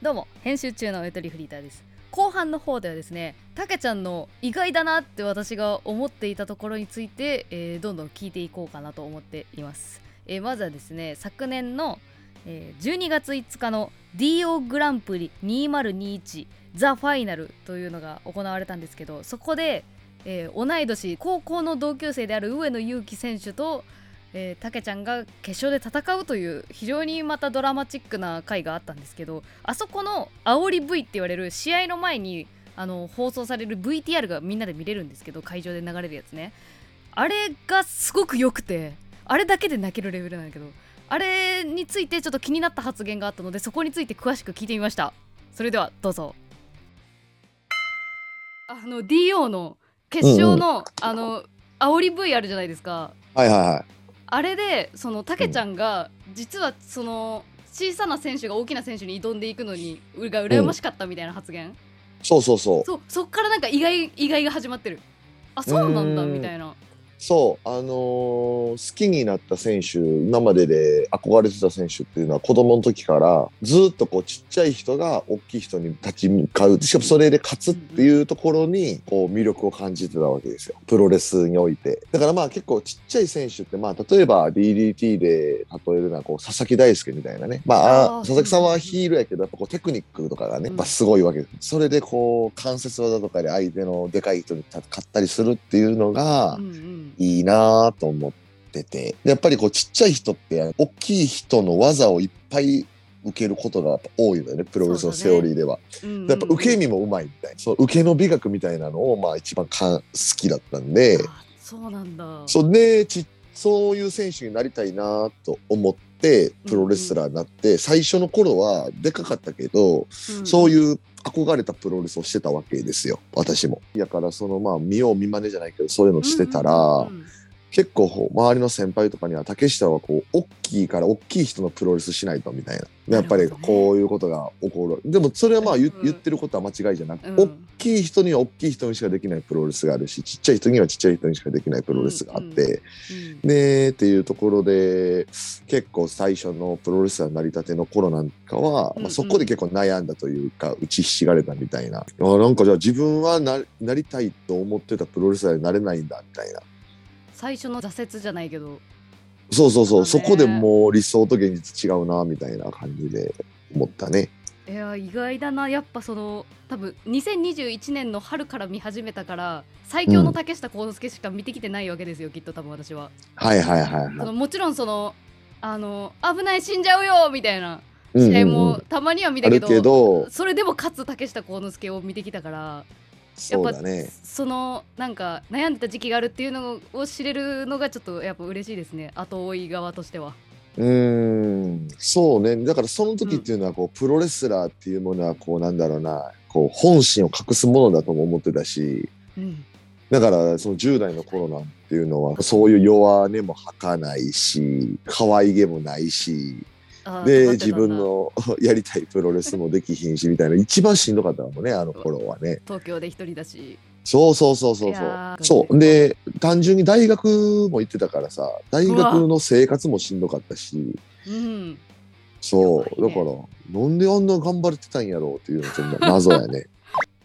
どうも編集中のエトリフリーターです。後半の方ではですねたけちゃんの意外だなって私が思っていたところについて、えーどんどん聞いていこうかなと思っています、えーまずはですね昨年の、えー12月5日の DO グランプリ2021ザ・ファイナルというのが行われたんですけどそこで、えー同い年高校の同級生である上野勇気選手とえー、たけちゃんが決勝で戦うという非常にまたドラマチックな回があったんですけどあそこの煽り V って言われる試合の前にあの放送される VTR がみんなで見れるんですけど会場で流れるやつね。あれがすごく良くてあれだけで泣けるレベルなんだけどあれについてちょっと気になった発言があったのでそこについて詳しく聞いてみました。それではどうぞ。あの DO の決勝の、あの煽り V あるじゃないですか。はいはいはい。あれでそのたけちゃんが、実はその小さな選手が大きな選手に挑んでいくのにうが羨ましかったみたいな発言、そうそうそう。そうそっからなんか意外意外が始まってる。あそうなんだうん。みたいなそう、あのー好きになった選手、今までで憧れてた選手っていうのは子供の時からずっとこうちっちゃい人が大きい人に立ち向かう。しかもそれで勝つっていうところにこう魅力を感じてたわけですよ。プロレスにおいて。だからまあ結構ちっちゃい選手ってまあ例えば DDT で例えるのはこう佐々木大輔みたいなね。まああ佐々木さんはヒールやけどやっぱこうテクニックとかがね、うんやっぱすごいわけです。それでこう関節技とかで相手のでかい人に勝ったりするっていうのが、うんうんいいなぁと思ってて。やっぱりこうちっちゃい人って大きい人の技をいっぱい受けることが多いのよねプロレスのセオリーでは、うんうんやっぱ受け身もうまいみたい。なそう受けの美学みたいなのをまあ一番か好きだったんで。あそうなんだ。そうでちそういう選手になりたいなと思ってプロレスラーになって、最初の頃はでかかったけど、そうういう憧れたプロレスをしてたわけですよ私も。だからそのまあ見よう見まねじゃないけどそういうのしてたら、うんうんうん結構周りの先輩とかには竹下はこう大きいから大きい人のプロレスしないとみたいな。やっぱりこういうことが起こる。でもそれはまあ言,、ってることは間違いじゃなくて、うん。大きい人には大きい人にしかできないプロレスがあるしちっちゃい人にはちっちゃい人にしかできないプロレスがあって、うん。でっていうところで結構最初のプロレスラー成り立ての頃なんかは、まあ、そこで結構悩んだというか打ちひしがれたみたいな、あなんかじゃあ自分はななりたいと思ってたプロレスラーになれないんだみたいな。最初の挫折じゃないけど。そうそうそう、そこでもう理想と現実違うなみたいな感じで思ったね。いや意外だな。やっぱその多分2021年の春から見始めたから最強の竹下幸之助しか見てきてないわけですよ、きっと多分私は。はいはいはいそはい。のもちろんそのあの危ない死んじゃうよみたいなうんうんうん。試合もたまには見たけど,、あるけど、それでも勝つ竹下幸之助を見てきたからやっぱそね。そのなんか悩んでた時期があるっていうのを知れるのがちょっとやっぱ嬉しいですね後追い側としては。うーん、そうね。だからその時っていうのはこう、プロレスラーっていうものはこうなんだろうな、こう本心を隠すものだとも思ってたし、うんだからその10代の頃なんていうのはそういう弱音も吐かないし、可愛げもないし、で自分の やりたいプロレスもできひんしみたいな一番しんどかったもんねあの頃はね。東京で一人だしそうそうそうそうそう。そう。で、単純に大学も行ってたからさ、大学の生活もしんどかったし、うんそう。ねだから、なんであんな頑張れてたんやろうっていうのちょっと 謎やね。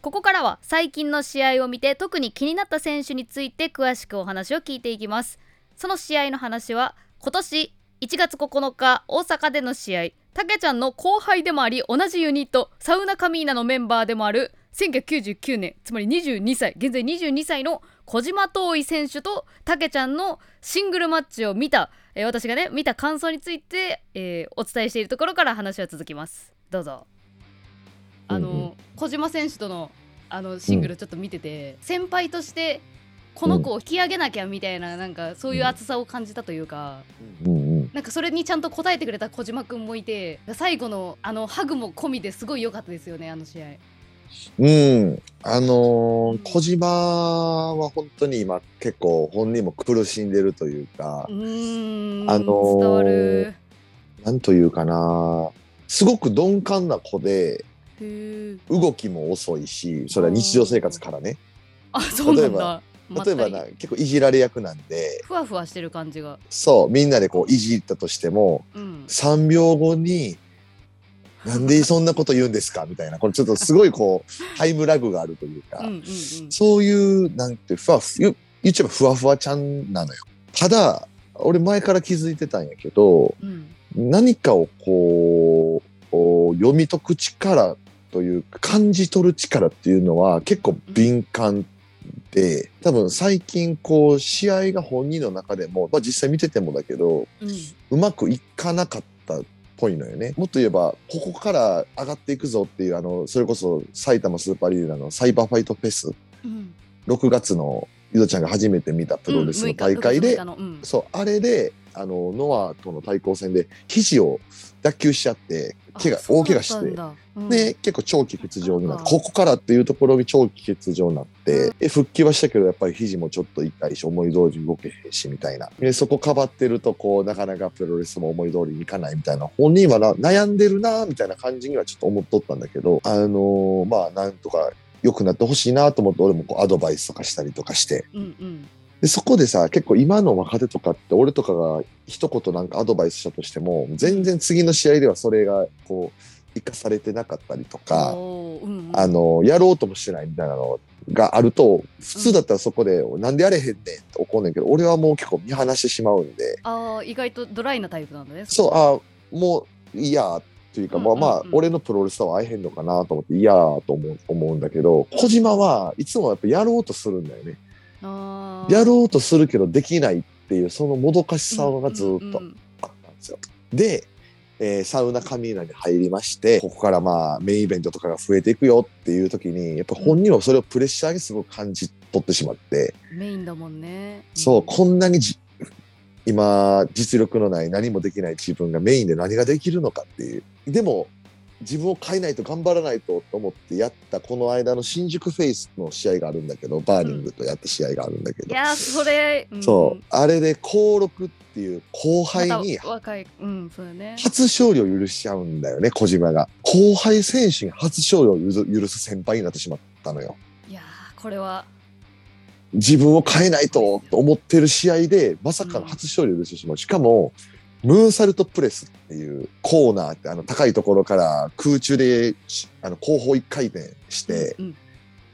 ここからは最近の試合を見て特に気になった選手について詳しくお話を聞いていきますその試合の話は今年1月9日大阪での試合。たけちゃんの後輩でもあり同じユニットサウナカミーナのメンバーでもある1999年つまり22歳現在22歳の小島遠い選手とたけちゃんのシングルマッチを見た、えー私がね見た感想について、えーお伝えしているところから話は続きます。どうぞ。あの、うんうん。小島選手とのあのシングルちょっと見てて、先輩としてこの子を引き上げなきゃみたいななんかそういう熱さを感じたというか、うんうん。なんかそれにちゃんと応えてくれた小島くんもいて最後のあのハグも込みですごい良かったですよねあの試合。うん。あのー小島は本当に今結構本人も苦しんでるというかう、あのー。なんというかな、すごく鈍感な子で、動きも遅いし、それは日常生活からね。あそうなんだ。例えばな、結構いじられ役なんで、ふわふわしてる感じが。そう、みんなでこういじったとしても、うん。3秒後に、なんでそんなこと言うんですかみたいな。これちょっとすごいこう、タイムラグがあるというか、うんうんうんそういう、なんて、ふわふ、言言っちゃえばふわふわちゃんなのよ。ただ、俺前から気づいてたんやけど、うん何かをこう、読み解く力というか、感じ取る力っていうのは結構敏感で、多分最近こう、試合が本人の中でも、まあ実際見ててもだけど、うん。うまくいかなかったっぽいのよね。もっと言えば、ここから上がっていくぞっていう、あの、それこそ埼玉スーパーリーガーのサイバーファイトフェス、うん。6月のゆどちゃんが初めて見たプロレスの大会で、うん6日のうん。そう、あれで、あの、ノアとの対抗戦で、肘を脱臼しちゃって、怪我、大怪我して、うんで、結構長期欠場になって、あここからっていうところに長期欠場になって、で復帰はしたけど、やっぱり肘もちょっと痛いし、思い通りに動けへんし、みたいな。で、そこかばってると、こう、なかなかプロレスも思い通りにいかないみたいな、本人はな悩んでるな、みたいな感じにはちょっと思っとったんだけど、あのーまあ、なんとか良くなってほしいなと思って、俺もこうアドバイスとかしたりとかして、うんうんで、そこでさ、結構今の若手とかって、俺とかが一言なんかアドバイスしたとしても、全然次の試合ではそれが、こう、生かされてなかったりとか、うんうん。あの、やろうともしてないみたいなのがあると、普通だったらそこで、なんでやれへんねんって怒んねんけど、俺はもう結構見放してしまうんで、あー意外とドライなタイプなんだね。そう、あもう、いいやっていうか、うんうんうんまあまあ、俺のプロレスとは合えへんのかなと思って、いやと思う思うんだけど、小島はいつもやっぱやろうとするんだよね。やろうとするけどできないっていう、そのもどかしさがずっとうんうんうんあったんですよ。で、えーサウナカミーナに入りまして、ここからまあメインイベントとかが増えていくよっていう時に、やっぱ本人はそれをプレッシャーにすごく感じ取ってしまって、メインだもんね。そう、こんなにじ今、実力のない何もできない自分がメインで何ができるのかっていう。でも、自分を変えないと頑張らないとと思ってやったこの間の新宿フェイスの試合があるんだけど、バーニングとやった試合があるんだけど、いやーそれ、ん。そう、あれで高鹿っていう後輩にまた若いうんそうだね。初勝利を許しちゃうんだよね、小島が。後輩選手に初勝利を許す許す先輩になってしまったのよ。いやーこれは。自分を変えないとと思ってる試合で、まさかの初勝利を許してしまう。しかも、ムーンサルトプレスっていうコーナーってあの高いところから空中でしあの後方一回転して、うん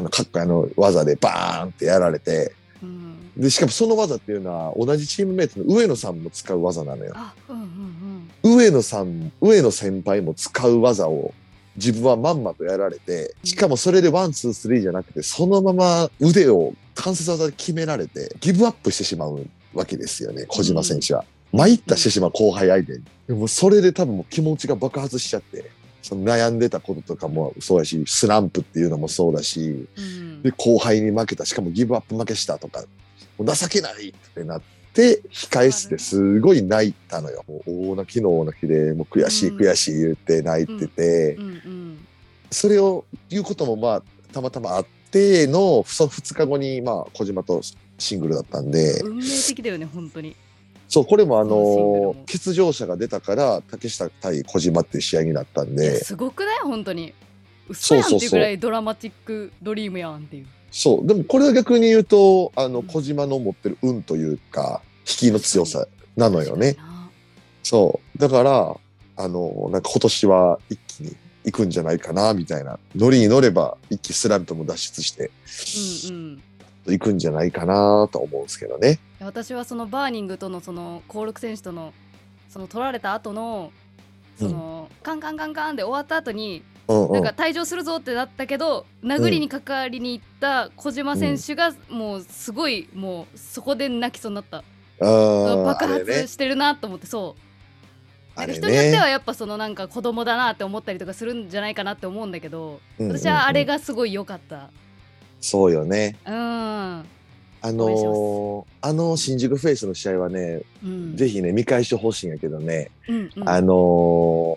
あのかっこいいあの技でバーンってやられて、うんで、しかもその技っていうのは同じチームメイトの上野さんも使う技なのよ。あうんうんうん上野さん、上野先輩も使う技を自分はまんまとやられて、しかもそれで one、two、three じゃなくて、そのまま腕を関節技で決められて、ギブアップしてしまうわけですよね、小島選手は。参ったしてしまう後輩相手に。でもそれで多分もう気持ちが爆発しちゃって、その悩んでたこととかもそうだし、スランプっていうのもそうだし、うん。で、後輩に負けた、しかもギブアップ負けしたとか、もう情けないってなって、控室ですごい泣いたのよ。もう大泣きの大泣きで、もう悔しいうん。悔しい言って泣いてて、それを言うこともまあ、たまたまあっての、その2日後に、まあ、小島とシングルだったんで、運命的だよね本当にそう、これもあの、欠場者が出たから、竹下対小島っていう試合になったんで、すごくない？本当に。嘘やんっていうぐらいドラマチックドリームやんっていう。そう、でもこれは逆に言うと、あの、うん。小島の持ってる運というか、引きの強さなのよね。そう。だから、あの、なんか今年は一気に行くんじゃないかな、みたいな。ノリに乗れば一気スランプも脱出してうんうん。行くんじゃないかなと思うんですけどね。私はそのバーニングとのそのコールク選手とのその取られた後のその、カンカンカンカンで終わった後にうんうん。なんか退場するぞってなったけど、殴りにかかりに行った小島選手がもうすごいもうそこで泣きそうになった、あー爆。発してるなと思ってそうなあれんか人によってはね。やっぱそのなんか子供だなって思ったりとかするんじゃないかなって思うんだけど、うんうんうん私はあれがすごい良かったそうよね。うん、あのーあの新宿フェイスの試合はね、うん、ぜひね、見返してほしいんやけどね、うんうん、あのー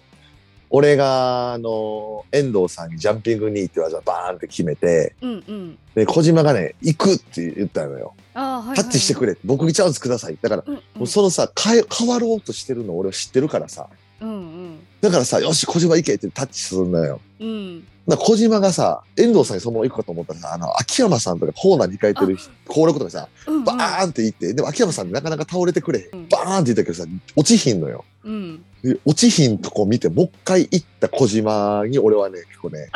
俺が、あのー遠藤さんにジャンピングニーって技バーンって決めて、うんうんで、小島がね、行くって言ったのよ。はいはいはいタッチしてくれ。僕にチャンスください。だから、うんうんもうそのさ、変え、変わろうとしてるの俺は知ってるからさ。うんうんだからさ、よし、小島行けってタッチするのよ。うん。小島がさ、遠藤さんにそのまま行くかと思ったらさ、あの、秋山さんとかコーナーに控えてる高鹿とかさ、うんうん。バーンって行って、でも秋山さんなかなか倒れてくれへん。うん。バーンって言ったけどさ、落ちひんのよ。うん。で落ちひんとこ見てもう一回行った小島に俺はね結構ね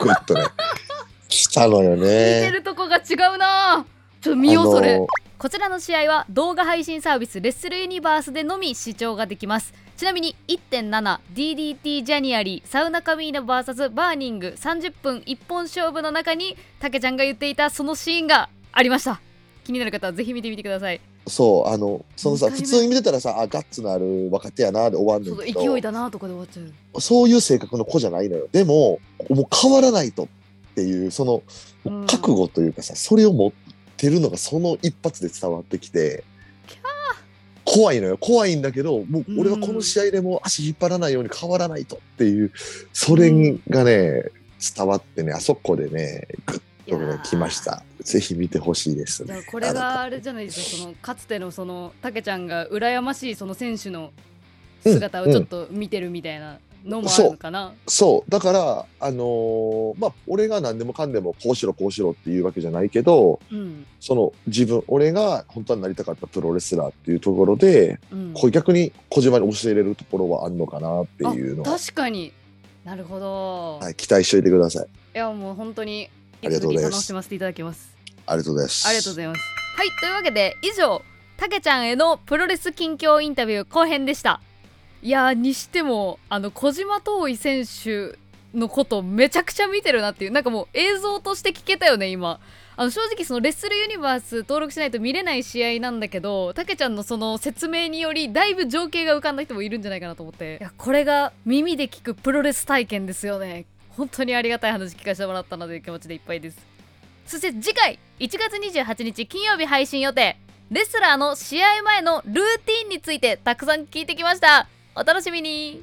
グッとね 来たのよ見てね。るとこが違うなちょっと見ようそれ。あのこちらの試合は動画配信サービス WRESTLE UNIVERSE でのみ視聴ができます。ちなみに 1.7DDT January サウナカミーナ VS バーニング30分一本勝負の中にたけちゃんが言っていたそのシーンがありました。気になる方はぜひ見てみてください。そうあのそのさ普通に見てたらさあガッツのある若手やなで終わんねんけど。勢いだなとかで終わっちゃう。そういう性格の子じゃないのよ。でももう変わらないとっていうそのうん。覚悟というかさ、それを持ってるのがその一発で伝わってきて怖いのよ。怖いんだけどもう俺はうんこの試合でもう足引っ張らないように変わらないとっていうそれがね伝わってねあそこでねグッと来ました。ぜひ見てほしいですね。これがあれじゃないですかそのかつてのそのたけちゃんが羨ましいその選手の姿をちょっと見てるみたいなのもあるのかな、そう。だからあのーまあ俺が何でもかんでもこうしろこうしろっていうわけじゃないけどうんその自分俺が本当はなりたかったプロレスラーっていうところでうん、こう逆に小島に教えれるところはあるのかなっていうの確かに。なるほど、、はいい、期待しておいてください。やもう本当にありがとうございます。楽しませていただきます。ありがとうございます。ありがとうございます。はいというわけで以上たけちゃんへのプロレス近況インタビュー後編でしたいやにしてもあの小島遠い選手のことめちゃくちゃ見てるなっていうなんかもう映像として聞けたよね今。あの正直そのレッスルユニバース登録しないと見れない試合なんだけどたけちゃんのその説明によりだいぶ情景が浮かんだ人もいるんじゃないかなと思って。いやこれが耳で聞くプロレス体験ですよね。本当にありがたい話聞かせてもらったので気持ちでいっぱいです。そして次回1月28日金曜日配信予定。レスラーの試合前のルーティンについてたくさん聞いてきました。お楽しみに。